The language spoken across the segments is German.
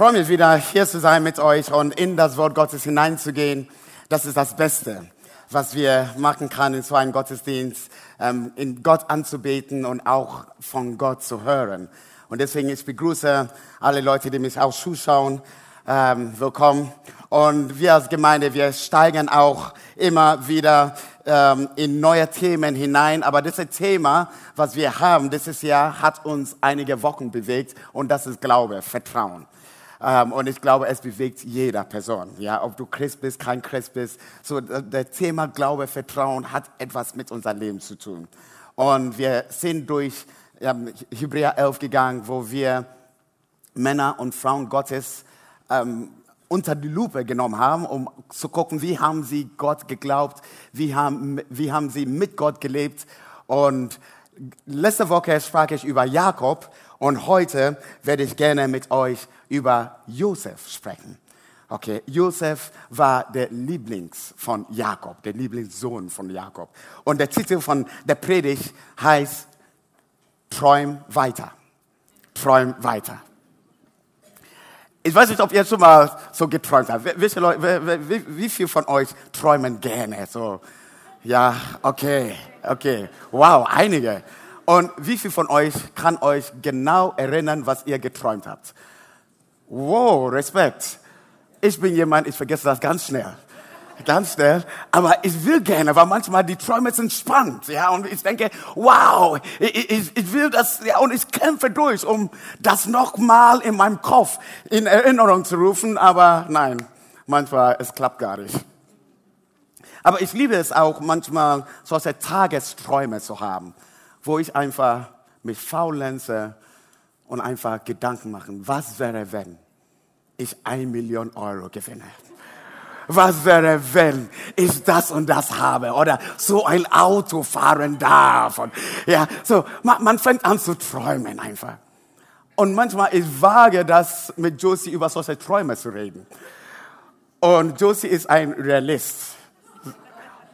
freue mich wieder, hier zu sein mit euch und in das Wort Gottes hineinzugehen. Das ist das Beste, was wir machen können in so einem Gottesdienst, ähm, in Gott anzubeten und auch von Gott zu hören. Und deswegen, ich begrüße alle Leute, die mich auch zuschauen. Ähm, willkommen. Und wir als Gemeinde, wir steigen auch immer wieder ähm, in neue Themen hinein. Aber dieses Thema, was wir haben dieses Jahr, hat uns einige Wochen bewegt. Und das ist Glaube, Vertrauen. Ähm, und ich glaube, es bewegt jeder Person. Ja, ob du Christ bist, kein Christ bist. So, das Thema Glaube, Vertrauen hat etwas mit unserem Leben zu tun. Und wir sind durch ähm, Hebräer 11 gegangen, wo wir Männer und Frauen Gottes ähm, unter die Lupe genommen haben, um zu gucken, wie haben sie Gott geglaubt, wie haben, wie haben sie mit Gott gelebt. Und letzte Woche sprach ich über Jakob und heute werde ich gerne mit euch über Josef sprechen. Okay, Josef war der Lieblings von Jakob, der Lieblingssohn von Jakob. Und der Titel von der Predigt heißt Träum weiter. Träum weiter. Ich weiß nicht, ob ihr schon mal so geträumt habt. Wie, Leute, wie, wie viel von euch träumen gerne? So, ja, okay, okay. Wow, einige. Und wie viel von euch kann euch genau erinnern, was ihr geträumt habt? Wow, Respekt. Ich bin jemand, ich vergesse das ganz schnell. Ganz schnell. Aber ich will gerne, weil manchmal die Träume sind spannend. Ja, und ich denke, wow, ich, ich, ich will das, ja, und ich kämpfe durch, um das nochmal in meinem Kopf in Erinnerung zu rufen. Aber nein, manchmal, es klappt gar nicht. Aber ich liebe es auch manchmal, solche Tagesträume zu haben, wo ich einfach mich faulenze und einfach Gedanken machen, was wäre, wenn ich ein Million Euro gewinne? Was wäre, wenn ich das und das habe oder so ein Auto fahren darf? Und, ja, so, man, man fängt an zu träumen einfach. Und manchmal, ich wage das, mit Josie über solche Träume zu reden. Und Josie ist ein Realist.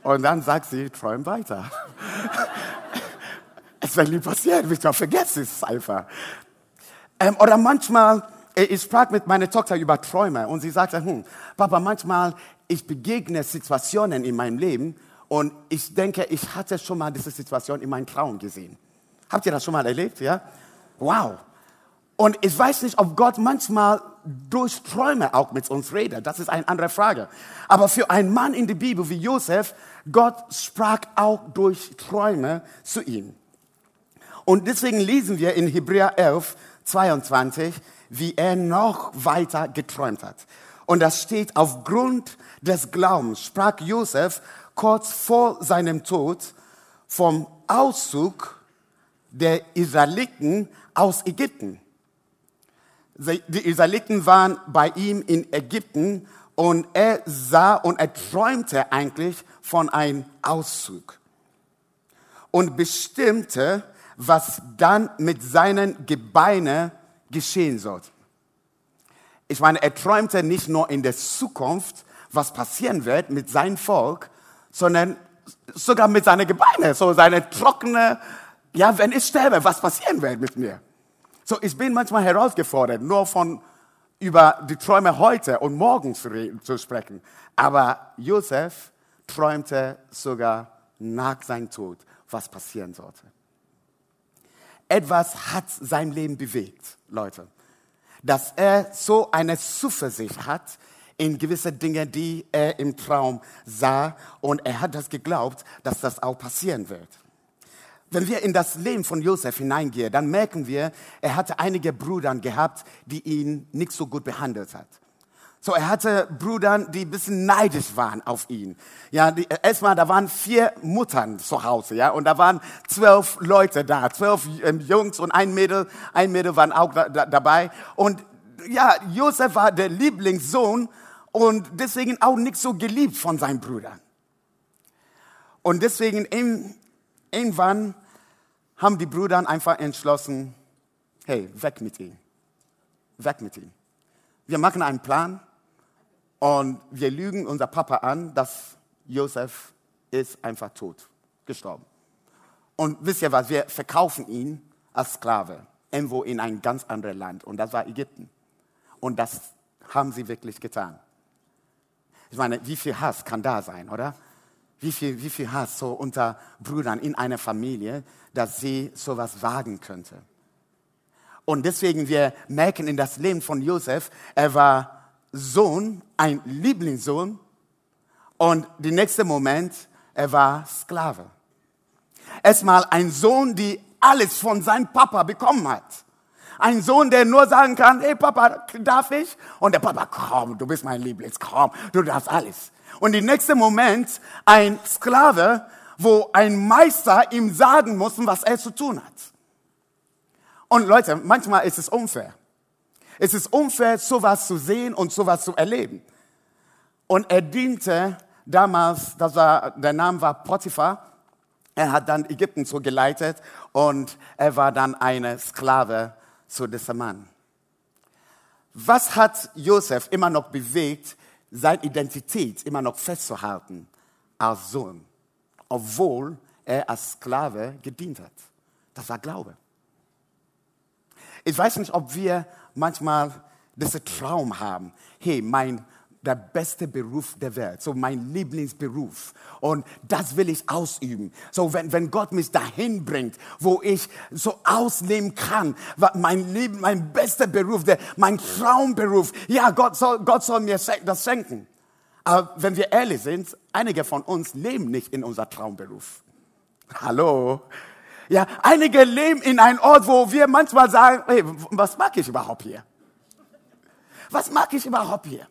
Und dann sagt sie, träum weiter. es wird nie passieren, ich vergesse es einfach. Ähm, oder manchmal, äh, ich sprach mit meiner Tochter über Träume und sie sagte, hm, Papa, manchmal ich begegne Situationen in meinem Leben und ich denke, ich hatte schon mal diese Situation in meinem Traum gesehen. Habt ihr das schon mal erlebt? Ja? Wow. Und ich weiß nicht, ob Gott manchmal durch Träume auch mit uns redet. Das ist eine andere Frage. Aber für einen Mann in der Bibel wie Josef, Gott sprach auch durch Träume zu ihm. Und deswegen lesen wir in Hebräer 11, 22, wie er noch weiter geträumt hat. Und das steht, aufgrund des Glaubens sprach Josef kurz vor seinem Tod vom Auszug der Israeliten aus Ägypten. Die Israeliten waren bei ihm in Ägypten und er sah und er träumte eigentlich von einem Auszug und bestimmte, was dann mit seinen Gebeinen geschehen soll. Ich meine, er träumte nicht nur in der Zukunft, was passieren wird mit seinem Volk, sondern sogar mit seinen Gebeinen, so seine trockene, ja, wenn ich sterbe, was passieren wird mit mir. So, ich bin manchmal herausgefordert, nur von über die Träume heute und morgen zu, reden, zu sprechen. Aber Josef träumte sogar nach seinem Tod, was passieren sollte. Etwas hat sein Leben bewegt, Leute. Dass er so eine Zuversicht hat in gewisse Dinge, die er im Traum sah. Und er hat das geglaubt, dass das auch passieren wird. Wenn wir in das Leben von Josef hineingehen, dann merken wir, er hatte einige Brüder gehabt, die ihn nicht so gut behandelt hat. So, er hatte Brüder, die ein bisschen neidisch waren auf ihn. Ja, die, erstmal, da waren vier Muttern zu Hause, ja, und da waren zwölf Leute da, zwölf ähm, Jungs und ein Mädel, ein Mädel waren auch da, da, dabei. Und ja, Josef war der Lieblingssohn und deswegen auch nicht so geliebt von seinen Brüdern. Und deswegen irgendwann haben die Brüder einfach entschlossen, hey, weg mit ihm. Weg mit ihm. Wir machen einen Plan und wir lügen unser Papa an, dass Josef ist einfach tot, gestorben. Und wisst ihr was, wir verkaufen ihn als Sklave, irgendwo in ein ganz anderes Land. Und das war Ägypten. Und das haben sie wirklich getan. Ich meine, wie viel Hass kann da sein, oder? Wie viel, wie viel Hass so unter Brüdern in einer Familie, dass sie sowas wagen könnte. Und deswegen, wir merken in das Leben von Josef, er war Sohn, ein Lieblingssohn. Und der nächste Moment, er war Sklave. Erstmal ein Sohn, der alles von seinem Papa bekommen hat. Ein Sohn, der nur sagen kann, hey Papa, darf ich? Und der Papa, komm, du bist mein Lieblings, komm, du darfst alles. Und im nächsten Moment ein Sklave, wo ein Meister ihm sagen muss, was er zu tun hat. Und Leute, manchmal ist es unfair. Es ist unfair, sowas zu sehen und sowas zu erleben. Und er diente damals, das war, der Name war Potiphar. Er hat dann Ägypten so geleitet und er war dann eine Sklave zu diesem Mann. Was hat Josef immer noch bewegt, seine Identität immer noch festzuhalten als Sohn, obwohl er als Sklave gedient hat? Das war Glaube. Ich weiß nicht, ob wir manchmal diesen Traum haben. Hey, mein der beste Beruf der Welt, so mein Lieblingsberuf. Und das will ich ausüben. So, wenn, wenn Gott mich dahin bringt, wo ich so ausleben kann, mein Leben, mein bester Beruf, der, mein Traumberuf. Ja, Gott soll, Gott soll mir das schenken. Aber wenn wir ehrlich sind, einige von uns leben nicht in unser Traumberuf. Hallo? Ja, einige leben in einem Ort, wo wir manchmal sagen, hey, was mag ich überhaupt hier? Was mag ich überhaupt hier?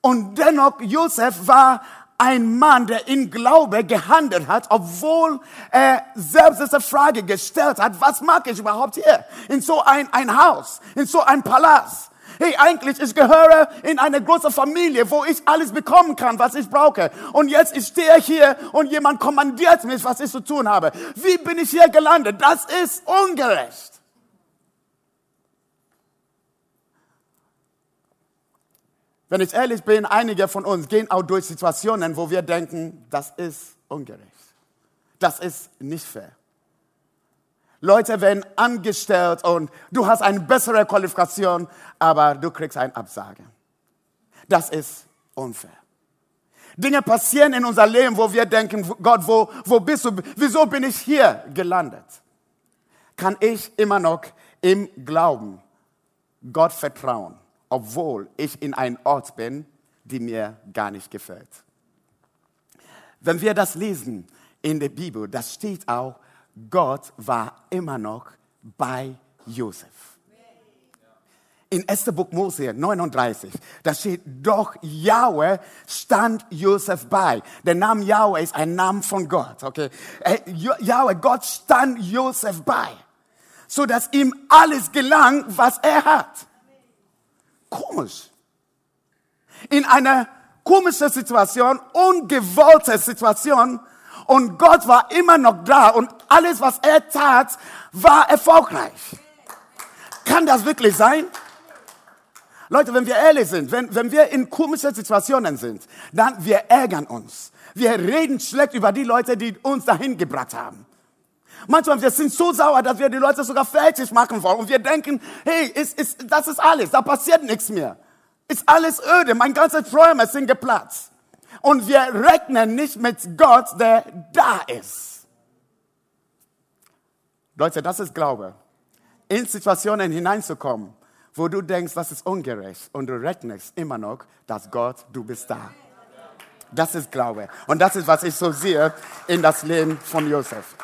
Und dennoch, Josef war ein Mann, der in Glaube gehandelt hat, obwohl er selbst diese Frage gestellt hat, was mag ich überhaupt hier? In so ein, ein Haus, in so ein Palast. Hey, eigentlich, ich gehöre in eine große Familie, wo ich alles bekommen kann, was ich brauche. Und jetzt, ich stehe hier und jemand kommandiert mich, was ich zu tun habe. Wie bin ich hier gelandet? Das ist ungerecht. Wenn ich ehrlich bin, einige von uns gehen auch durch Situationen, wo wir denken, das ist ungerecht. Das ist nicht fair. Leute werden angestellt und du hast eine bessere Qualifikation, aber du kriegst eine Absage. Das ist unfair. Dinge passieren in unser Leben, wo wir denken, Gott, wo, wo bist du? Wieso bin ich hier gelandet? Kann ich immer noch im Glauben Gott vertrauen? obwohl ich in einem Ort bin, die mir gar nicht gefällt. Wenn wir das lesen in der Bibel, das steht auch, Gott war immer noch bei Josef. In 1. Buch Mose 39, da steht, doch Yahweh stand Josef bei. Der Name Yahweh ist ein Name von Gott, okay? Yahweh, Gott stand Josef bei, so dass ihm alles gelang, was er hat komisch. In einer komischen Situation, ungewollte Situation. Und Gott war immer noch da und alles, was er tat, war erfolgreich. Kann das wirklich sein? Leute, wenn wir ehrlich sind, wenn, wenn wir in komischen Situationen sind, dann wir ärgern uns. Wir reden schlecht über die Leute, die uns dahin gebracht haben. Manchmal wir sind so sauer, dass wir die Leute sogar fertig machen wollen und wir denken, hey, ist, ist, das ist alles, da passiert nichts mehr. Ist alles öde, mein ganze Träume sind geplatzt. Und wir rechnen nicht mit Gott, der da ist. Leute, das ist Glaube. In Situationen hineinzukommen, wo du denkst, das ist ungerecht und du rechnest immer noch, dass Gott, du bist da. Das ist Glaube. Und das ist, was ich so sehe in das Leben von Josef.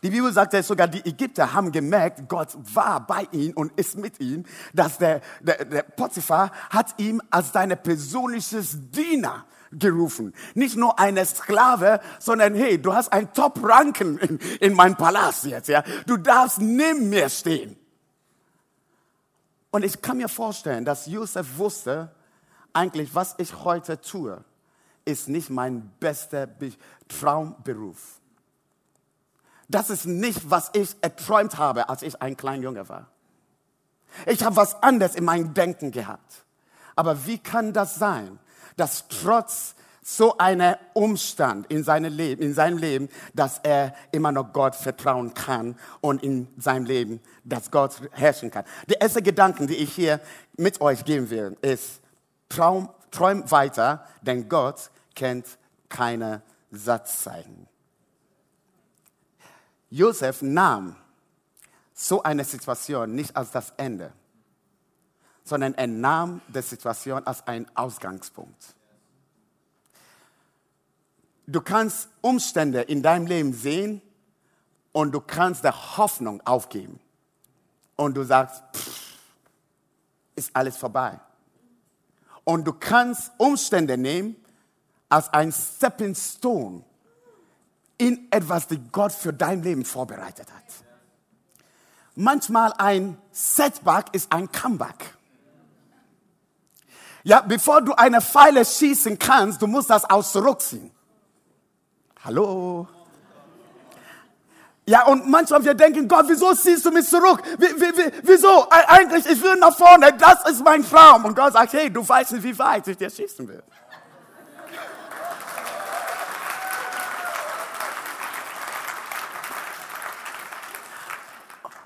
Die Bibel sagt ja sogar, die Ägypter haben gemerkt, Gott war bei ihnen und ist mit ihnen, dass der, der, der Potiphar hat ihm als seine persönliches Diener gerufen. Nicht nur eine Sklave, sondern hey, du hast ein Top-Ranken in, in meinem Palast jetzt, ja. Du darfst neben mir stehen. Und ich kann mir vorstellen, dass Josef wusste, eigentlich, was ich heute tue, ist nicht mein bester Traumberuf. Das ist nicht, was ich erträumt habe, als ich ein kleiner Junge war. Ich habe was anderes in meinem Denken gehabt. Aber wie kann das sein, dass trotz so einen Umstand in, seine Leben, in seinem Leben, dass er immer noch Gott vertrauen kann und in seinem Leben, dass Gott herrschen kann. Der erste Gedanke, den ich hier mit euch geben will, ist, traum, träum weiter, denn Gott kennt keine Satzzeichen. Josef nahm so eine Situation nicht als das Ende, sondern er nahm die Situation als einen Ausgangspunkt. Du kannst Umstände in deinem Leben sehen und du kannst der Hoffnung aufgeben. Und du sagst, pff, ist alles vorbei. Und du kannst Umstände nehmen als ein Stepping Stone in etwas, das Gott für dein Leben vorbereitet hat. Manchmal ein Setback ist ein Comeback. Ja, bevor du eine Pfeile schießen kannst, du musst das aus zurückziehen. Hallo? Ja, und manchmal wir denken, Gott, wieso ziehst du mich zurück? wieso? Eigentlich, ich will nach vorne, das ist mein Traum. Und Gott sagt, hey, du weißt nicht, wie weit ich dir schießen will.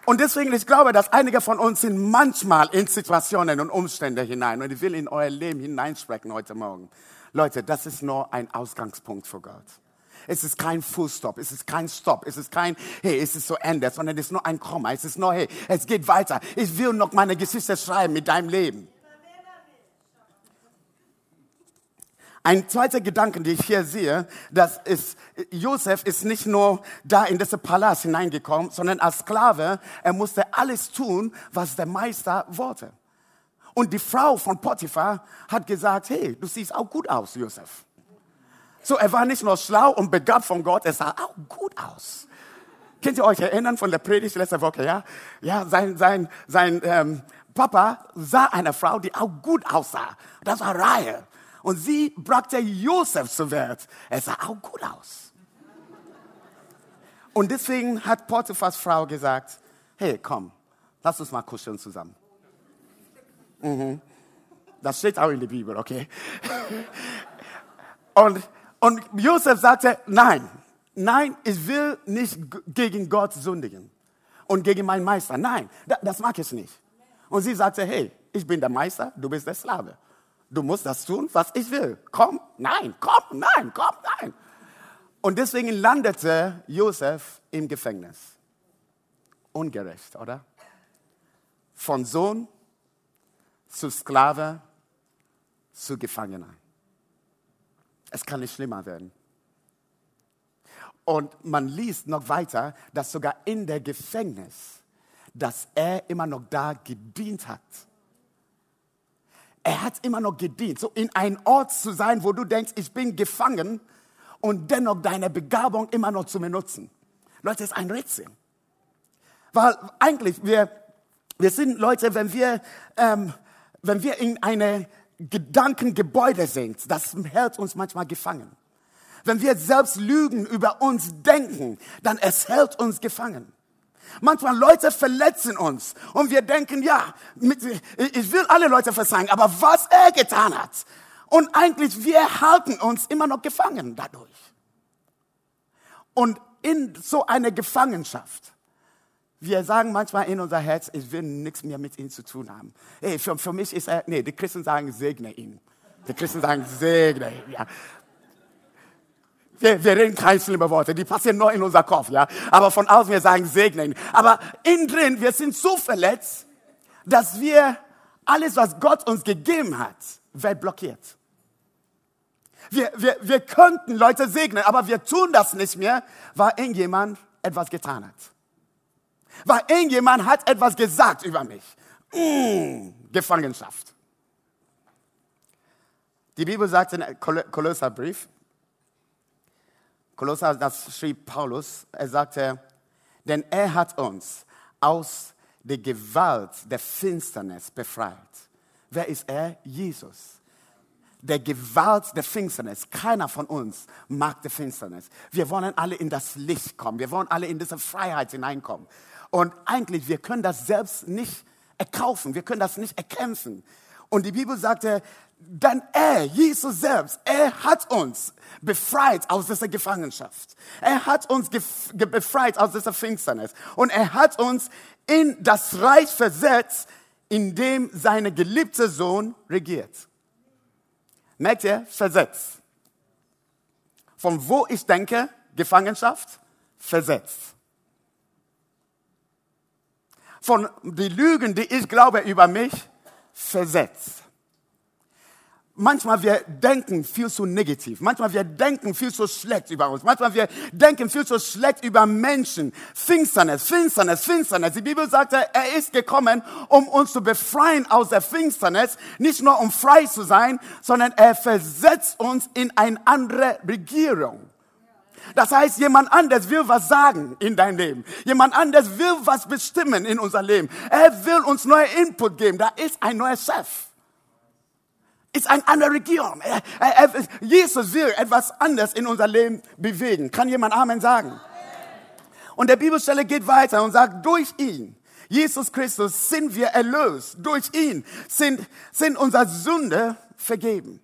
Und deswegen, ich glaube, dass einige von uns sind manchmal in Situationen und Umstände hinein. Und ich will in euer Leben hineinsprechen heute Morgen. Leute, das ist nur ein Ausgangspunkt für Gott. Es ist kein Fullstop, es ist kein Stop, es ist kein, hey, es ist so Ende, sondern es ist nur ein Komma, es ist nur, hey, es geht weiter. Ich will noch meine Geschichte schreiben mit deinem Leben. Ein zweiter Gedanke, den ich hier sehe, das ist, Josef ist nicht nur da in diesen Palast hineingekommen, sondern als Sklave, er musste alles tun, was der Meister wollte. Und die Frau von Potiphar hat gesagt, hey, du siehst auch gut aus, Josef. So, er war nicht nur schlau und begabt von Gott, er sah auch gut aus. Könnt ihr euch erinnern von der Predigt letzte Woche, ja? Ja, sein, sein, sein ähm, Papa sah eine Frau, die auch gut aussah. Das war Reihe. Und sie brachte Josef zu Wert. Er sah auch gut aus. Und deswegen hat Potiphas Frau gesagt, hey, komm, lass uns mal kuscheln zusammen. Mhm. Das steht auch in der Bibel, okay? Und und Josef sagte, nein, nein, ich will nicht gegen Gott sündigen und gegen meinen Meister. Nein, das mag ich nicht. Und sie sagte, hey, ich bin der Meister, du bist der Sklave. Du musst das tun, was ich will. Komm, nein, komm, nein, komm, nein. Und deswegen landete Josef im Gefängnis. Ungerecht, oder? Von Sohn zu Sklave zu Gefangener. Es kann nicht schlimmer werden. Und man liest noch weiter, dass sogar in der Gefängnis, dass er immer noch da gedient hat. Er hat immer noch gedient, so in einem Ort zu sein, wo du denkst, ich bin gefangen und dennoch deine Begabung immer noch zu benutzen. Leute, das ist ein Rätsel. Weil eigentlich, wir, wir sind Leute, wenn wir, ähm, wenn wir in eine Gedankengebäude sind, das hält uns manchmal gefangen. Wenn wir selbst Lügen über uns denken, dann es hält uns gefangen. Manchmal Leute verletzen uns und wir denken, ja, ich will alle Leute verzeihen, aber was er getan hat. Und eigentlich, wir halten uns immer noch gefangen dadurch. Und in so einer Gefangenschaft wir sagen manchmal in unser Herz, ich will nichts mehr mit ihm zu tun haben. Hey, für, für mich ist er, nee, die Christen sagen, segne ihn. Die Christen sagen, segne ihn, ja. Wir, wir reden keine schlimmen Worte, die passieren nur in unser Kopf, ja. Aber von außen, wir sagen, segne ihn. Aber innen drin, wir sind so verletzt, dass wir alles, was Gott uns gegeben hat, wird blockiert. Wir, wir, wir könnten Leute segnen, aber wir tun das nicht mehr, weil irgendjemand etwas getan hat. Weil irgendjemand hat etwas gesagt über mich. Mmh, Gefangenschaft. Die Bibel sagt in Kolosserbrief, Kolosser, das schrieb Paulus, er sagte, denn er hat uns aus der Gewalt der Finsternis befreit. Wer ist er? Jesus. Der Gewalt der Finsternis. Keiner von uns mag die Finsternis. Wir wollen alle in das Licht kommen. Wir wollen alle in diese Freiheit hineinkommen. Und eigentlich, wir können das selbst nicht erkaufen, wir können das nicht erkämpfen. Und die Bibel sagte, dann er, Jesus selbst, er hat uns befreit aus dieser Gefangenschaft. Er hat uns befreit aus dieser Finsternis. Und er hat uns in das Reich versetzt, in dem seine geliebte Sohn regiert. Merkt ihr? Versetzt. Von wo ich denke, Gefangenschaft, versetzt. Von die Lügen, die ich glaube über mich, versetzt manchmal wir denken viel zu negativ. Manchmal wir denken viel zu schlecht über uns. Manchmal wir denken viel zu schlecht über Menschen. Finsternis, Finsternis, Finsternis. Die Bibel sagt, er ist gekommen, um uns zu befreien aus der Finsternis. Nicht nur um frei zu sein, sondern er versetzt uns in eine andere Regierung. Das heißt, jemand anders will was sagen in dein Leben. Jemand anders will was bestimmen in unser Leben. Er will uns neue Input geben. Da ist ein neuer Chef ist eine andere Regierung. Jesus will etwas anderes in unser Leben bewegen. Kann jemand Amen sagen? Und der Bibelstelle geht weiter und sagt, durch ihn, Jesus Christus, sind wir erlöst. Durch ihn sind, sind unsere Sünde vergeben.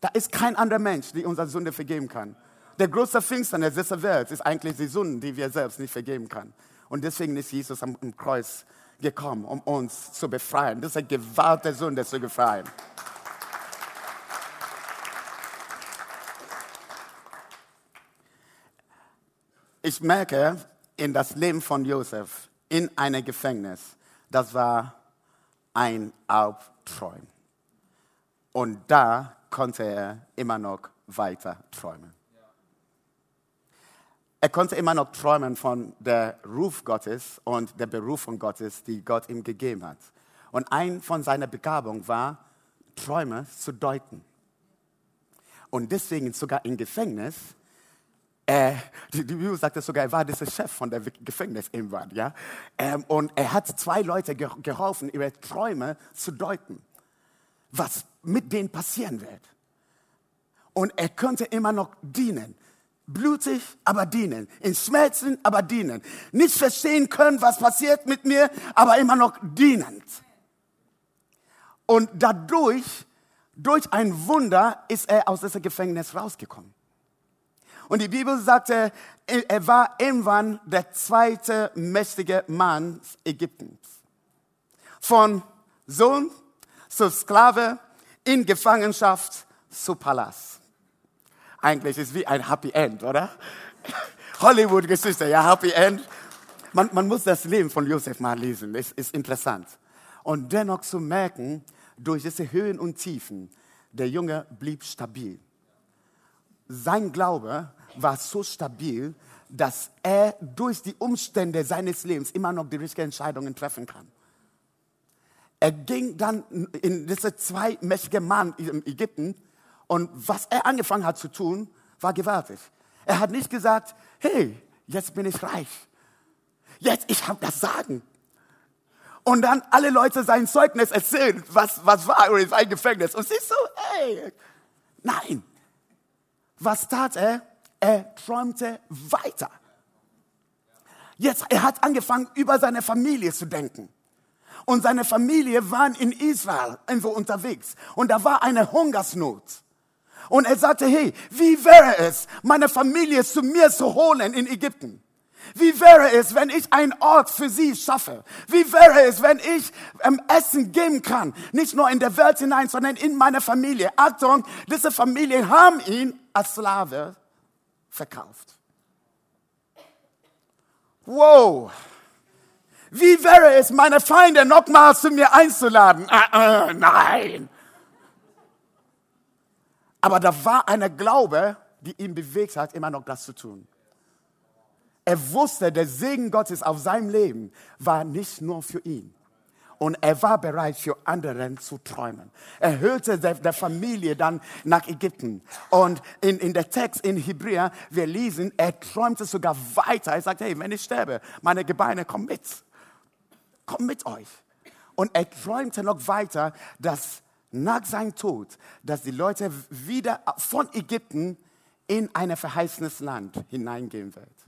Da ist kein anderer Mensch, der unsere Sünde vergeben kann. Der größte Finsternis dieser Welt ist eigentlich die Sünde, die wir selbst nicht vergeben können. Und deswegen ist Jesus am Kreuz gekommen, um uns zu befreien. Das ist eine Gewalt der Sünde zu befreien. Ich merke in das Leben von Josef in einem Gefängnis, das war ein Albtraum. Und da konnte er immer noch weiter träumen. Er konnte immer noch träumen von der Ruf Gottes und der Berufung Gottes, die Gott ihm gegeben hat. Und ein von seiner Begabungen war, Träume zu deuten. Und deswegen sogar im Gefängnis äh, die, die Bibel sagt es sogar, er war dieser Chef von der Gefängnis irgendwann, ja. Ähm, und er hat zwei Leute ge geholfen, ihre Träume zu deuten, was mit denen passieren wird. Und er könnte immer noch dienen. Blutig, aber dienen. In Schmerzen, aber dienen. Nicht verstehen können, was passiert mit mir, aber immer noch dienend. Und dadurch, durch ein Wunder, ist er aus diesem Gefängnis rausgekommen. Und die Bibel sagte, er war irgendwann der zweite mächtige Mann Ägyptens. Von Sohn zu Sklave, in Gefangenschaft zu Palast. Eigentlich ist es wie ein Happy End, oder? Hollywood-Geschichte, ja, Happy End. Man, man, muss das Leben von Josef mal lesen, es ist interessant. Und dennoch zu merken, durch diese Höhen und Tiefen, der Junge blieb stabil. Sein Glaube war so stabil, dass er durch die Umstände seines Lebens immer noch die richtigen Entscheidungen treffen kann. Er ging dann in diese zwei mächtige Mann in Ägypten und was er angefangen hat zu tun, war gewaltig. Er hat nicht gesagt, hey, jetzt bin ich reich. Jetzt, ich habe das Sagen. Und dann alle Leute sein Zeugnis erzählen, was, was war in sein Gefängnis. Und sie so, hey, nein. Was tat er? Er träumte weiter. Jetzt, er hat angefangen, über seine Familie zu denken. Und seine Familie waren in Israel irgendwo unterwegs. Und da war eine Hungersnot. Und er sagte, hey, wie wäre es, meine Familie zu mir zu holen in Ägypten? Wie wäre es, wenn ich einen Ort für sie schaffe? Wie wäre es, wenn ich ähm, Essen geben kann? Nicht nur in der Welt hinein, sondern in meine Familie. Achtung, diese Familien haben ihn als Sklave verkauft. Wow! Wie wäre es, meine Feinde nochmal zu mir einzuladen? Äh, äh, nein! Aber da war eine Glaube, die ihn bewegt hat, immer noch das zu tun. Er wusste, der Segen Gottes auf seinem Leben war nicht nur für ihn und er war bereit, für anderen zu träumen. Er hörte der, Familie dann nach Ägypten. Und in, in der Text in Hebräer, wir lesen, er träumte sogar weiter. Er sagte, hey, wenn ich sterbe, meine Gebeine kommen mit. Kommen mit euch. Und er träumte noch weiter, dass nach seinem Tod, dass die Leute wieder von Ägypten in ein verheißenes Land hineingehen wird.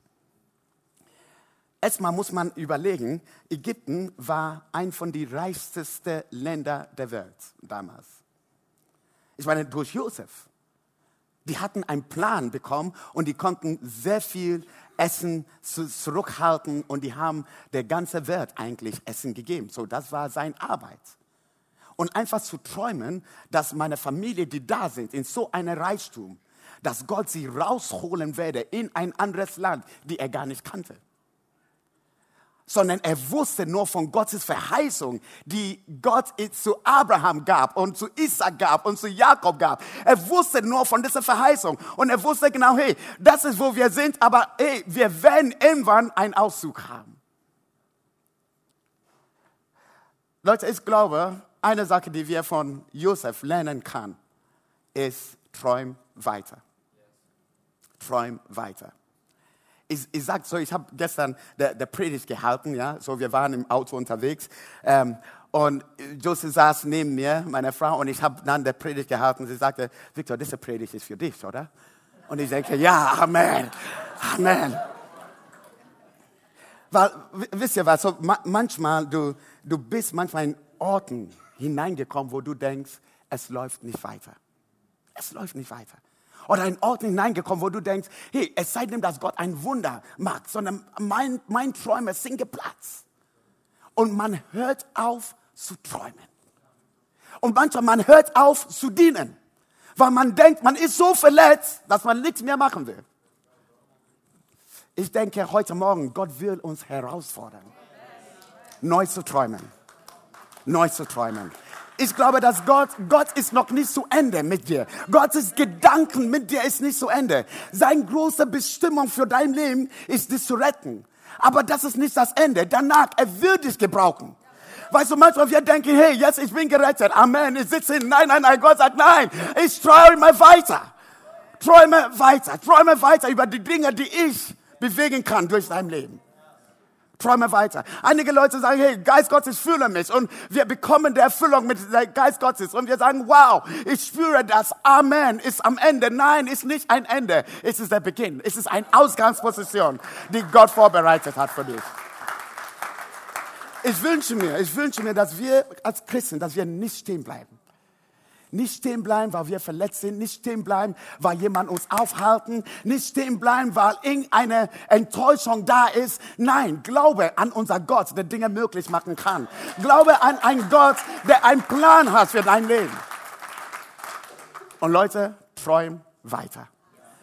Erstmal muss man überlegen, Ägypten war ein von den reichsten Ländern der Welt damals. Ich meine, durch Josef. Die hatten einen Plan bekommen und die konnten sehr viel Essen zurückhalten und die haben der ganze Welt eigentlich Essen gegeben. So, das war seine Arbeit. Und einfach zu träumen, dass meine Familie, die da sind, in so einem Reichtum, dass Gott sie rausholen werde in ein anderes Land, die er gar nicht kannte sondern er wusste nur von Gottes Verheißung, die Gott zu Abraham gab und zu Isaac gab und zu Jakob gab. Er wusste nur von dieser Verheißung und er wusste genau, hey, das ist, wo wir sind, aber hey, wir werden irgendwann einen Auszug haben. Leute, ich glaube, eine Sache, die wir von Josef lernen können, ist, träum weiter. Träum weiter ich, ich sage so, ich habe gestern der, der Predigt gehalten, ja, so wir waren im Auto unterwegs ähm, und Josie saß neben mir, meine Frau, und ich habe dann der Predigt gehalten. Sie sagte, Victor, diese Predigt ist für dich, oder? Und ich denke, ja, Amen, Amen. Weil, wisst ihr was, so manchmal, du, du bist manchmal in Orten hineingekommen, wo du denkst, es läuft nicht weiter. Es läuft nicht weiter oder in Ort hineingekommen, wo du denkst, hey, es sei denn, dass Gott ein Wunder macht, sondern mein, mein Träume sind geplatzt. Und man hört auf zu träumen. Und manchmal man hört auf zu dienen, weil man denkt, man ist so verletzt, dass man nichts mehr machen will. Ich denke heute Morgen, Gott will uns herausfordern, neu zu träumen. Neu zu träumen. Ich glaube, dass Gott, Gott ist noch nicht zu Ende mit dir. Gottes Gedanken mit dir ist nicht zu Ende. Seine große Bestimmung für dein Leben ist, dich zu retten. Aber das ist nicht das Ende. Danach, er wird dich gebrauchen. Weißt du, manchmal wir denken, hey, jetzt ich bin gerettet. Amen. Ich sitze hin. Nein, nein, nein. Gott sagt, nein. Ich träume weiter. Träume weiter. Träume weiter über die Dinge, die ich bewegen kann durch dein Leben träume weiter. Einige Leute sagen, hey, Geist Gottes, fühle mich. Und wir bekommen der Erfüllung mit Geist Gottes. Und wir sagen, wow, ich spüre das. Amen. Ist am Ende. Nein, ist nicht ein Ende. Es ist der Beginn. Es ist eine Ausgangsposition, die Gott vorbereitet hat für dich. Ich wünsche mir, ich wünsche mir, dass wir als Christen, dass wir nicht stehen bleiben. Nicht stehen bleiben, weil wir verletzt sind. Nicht stehen bleiben, weil jemand uns aufhalten. Nicht stehen bleiben, weil irgendeine Enttäuschung da ist. Nein, glaube an unser Gott, der Dinge möglich machen kann. Glaube an einen Gott, der einen Plan hat für dein Leben. Und Leute, träum weiter.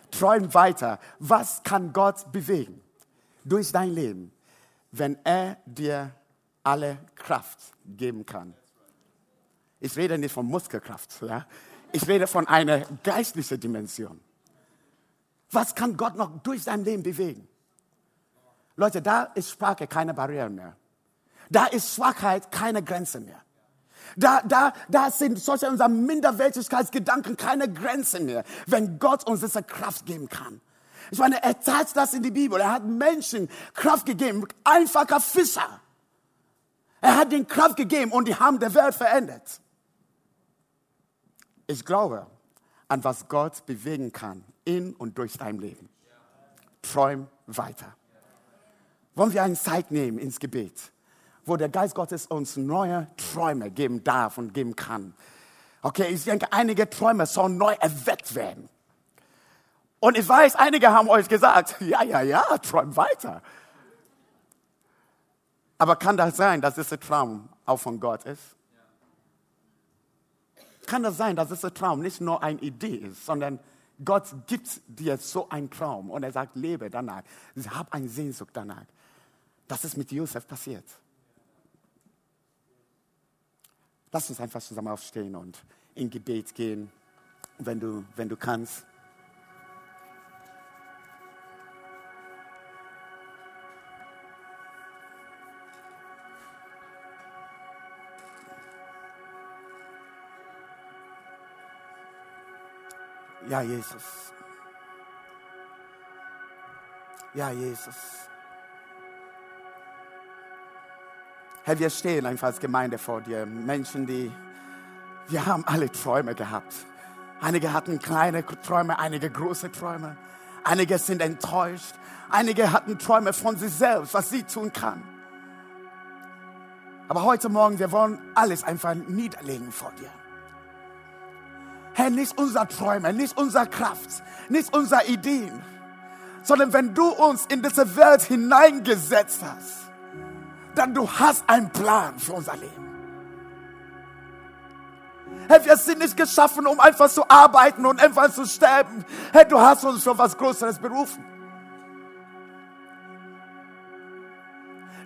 Träum weiter. Was kann Gott bewegen durch dein Leben, wenn er dir alle Kraft geben kann? Ich rede nicht von Muskelkraft. Ja? Ich rede von einer geistlichen Dimension. Was kann Gott noch durch sein Leben bewegen? Leute, da ist Sprache keine Barriere mehr. Da ist Schwachheit keine Grenze mehr. Da, da, da sind solche unserer Minderwertigkeitsgedanken keine Grenzen mehr, wenn Gott uns diese Kraft geben kann. Ich meine, er zeigt das in die Bibel. Er hat Menschen Kraft gegeben, einfacher Fischer. Er hat den Kraft gegeben und die haben der Welt verändert. Ich glaube an was Gott bewegen kann in und durch dein Leben. Träum weiter. Wollen wir eine Zeit nehmen ins Gebet, wo der Geist Gottes uns neue Träume geben darf und geben kann. Okay, ich denke, einige Träume sollen neu erweckt werden. Und ich weiß, einige haben euch gesagt, ja, ja, ja, träum weiter. Aber kann das sein, dass dieser Traum auch von Gott ist? Kann das sein, dass dieser Traum nicht nur eine Idee ist, sondern Gott gibt dir so einen Traum und er sagt, lebe danach. Hab eine Sehnsucht danach. Das ist mit Josef passiert. Lass uns einfach zusammen aufstehen und in Gebet gehen, wenn du, wenn du kannst. Ja, Jesus. Ja, Jesus. Herr, wir stehen einfach als Gemeinde vor dir. Menschen, die, wir haben alle Träume gehabt. Einige hatten kleine Träume, einige große Träume. Einige sind enttäuscht. Einige hatten Träume von sich selbst, was sie tun kann. Aber heute Morgen, wir wollen alles einfach niederlegen vor dir. Herr, nicht unser Träume, nicht unser Kraft, nicht unsere Ideen, sondern wenn du uns in diese Welt hineingesetzt hast, dann du hast einen Plan für unser Leben. Herr, wir sind nicht geschaffen, um einfach zu arbeiten und einfach zu sterben. Herr, du hast uns für was Größeres berufen.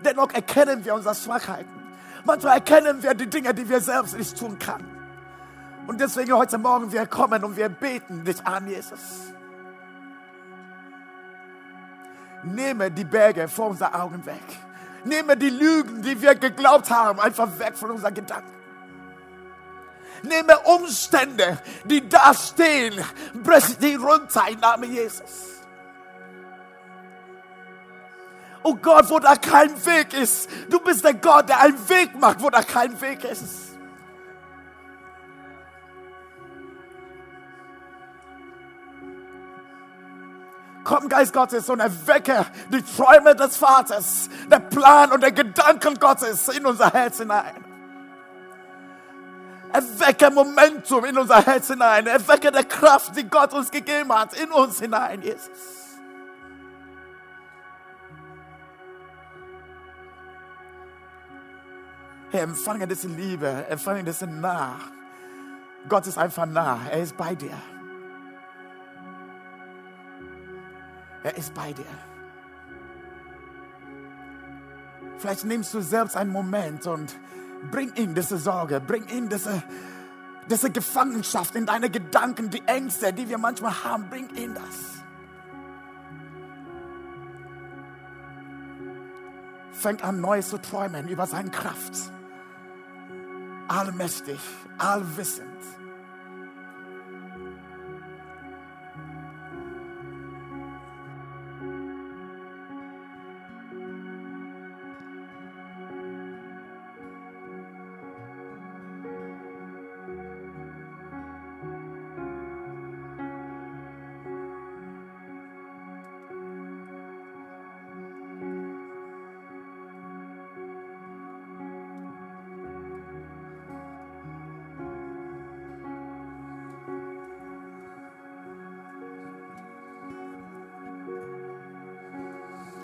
Dennoch erkennen wir unsere Schwachheiten. Manchmal erkennen wir die Dinge, die wir selbst nicht tun können. Und deswegen heute Morgen wir kommen und wir beten dich an, Jesus. Nehme die Berge vor unseren Augen weg. Nehme die Lügen, die wir geglaubt haben, einfach weg von unseren Gedanken. Nehme Umstände, die da stehen, brech die runter im Namen Jesus. Oh Gott, wo da kein Weg ist. Du bist der Gott, der einen Weg macht, wo da kein Weg ist. Komm, Geist Gottes, und erwecke die Träume des Vaters, der Plan und der Gedanken Gottes in unser Herz hinein. Erwecke Momentum in unser Herz hinein. Erwecke der Kraft, die Gott uns gegeben hat, in uns hinein, Jesus. Hey, empfange diese Liebe, empfange diese nah. Gott ist einfach nah, er ist bei dir. Er ist bei dir. Vielleicht nimmst du selbst einen Moment und bring ihn diese Sorge, bring ihn diese, diese Gefangenschaft in deine Gedanken, die Ängste, die wir manchmal haben, bring ihn das. Fängt an, Neues zu träumen über seine Kraft allmächtig, allwissend.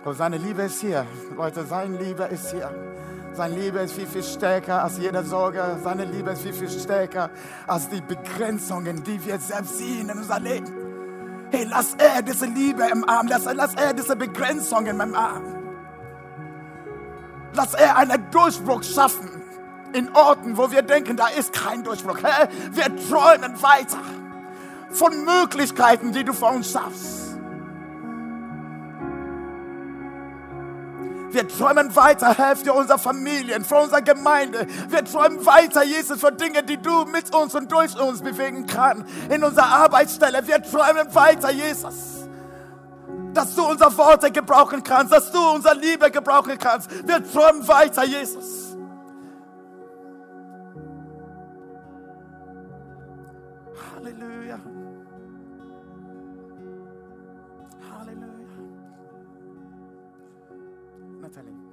Und seine Liebe ist hier. Leute, seine Liebe ist hier. Seine Liebe ist viel, viel stärker als jede Sorge. Seine Liebe ist viel, viel stärker als die Begrenzungen, die wir selbst sehen in unserem Leben. Hey, lass er diese Liebe im Arm, lass, lass er diese Begrenzungen im Arm. Lass er einen Durchbruch schaffen in Orten, wo wir denken, da ist kein Durchbruch. Hey, wir träumen weiter von Möglichkeiten, die du für uns schaffst. Wir träumen weiter, Herr, für unsere Familien, für unsere Gemeinde. Wir träumen weiter, Jesus, für Dinge, die du mit uns und durch uns bewegen kannst. In unserer Arbeitsstelle. Wir träumen weiter, Jesus. Dass du unsere Worte gebrauchen kannst, dass du unsere Liebe gebrauchen kannst. Wir träumen weiter, Jesus. Halleluja. Jerusalén.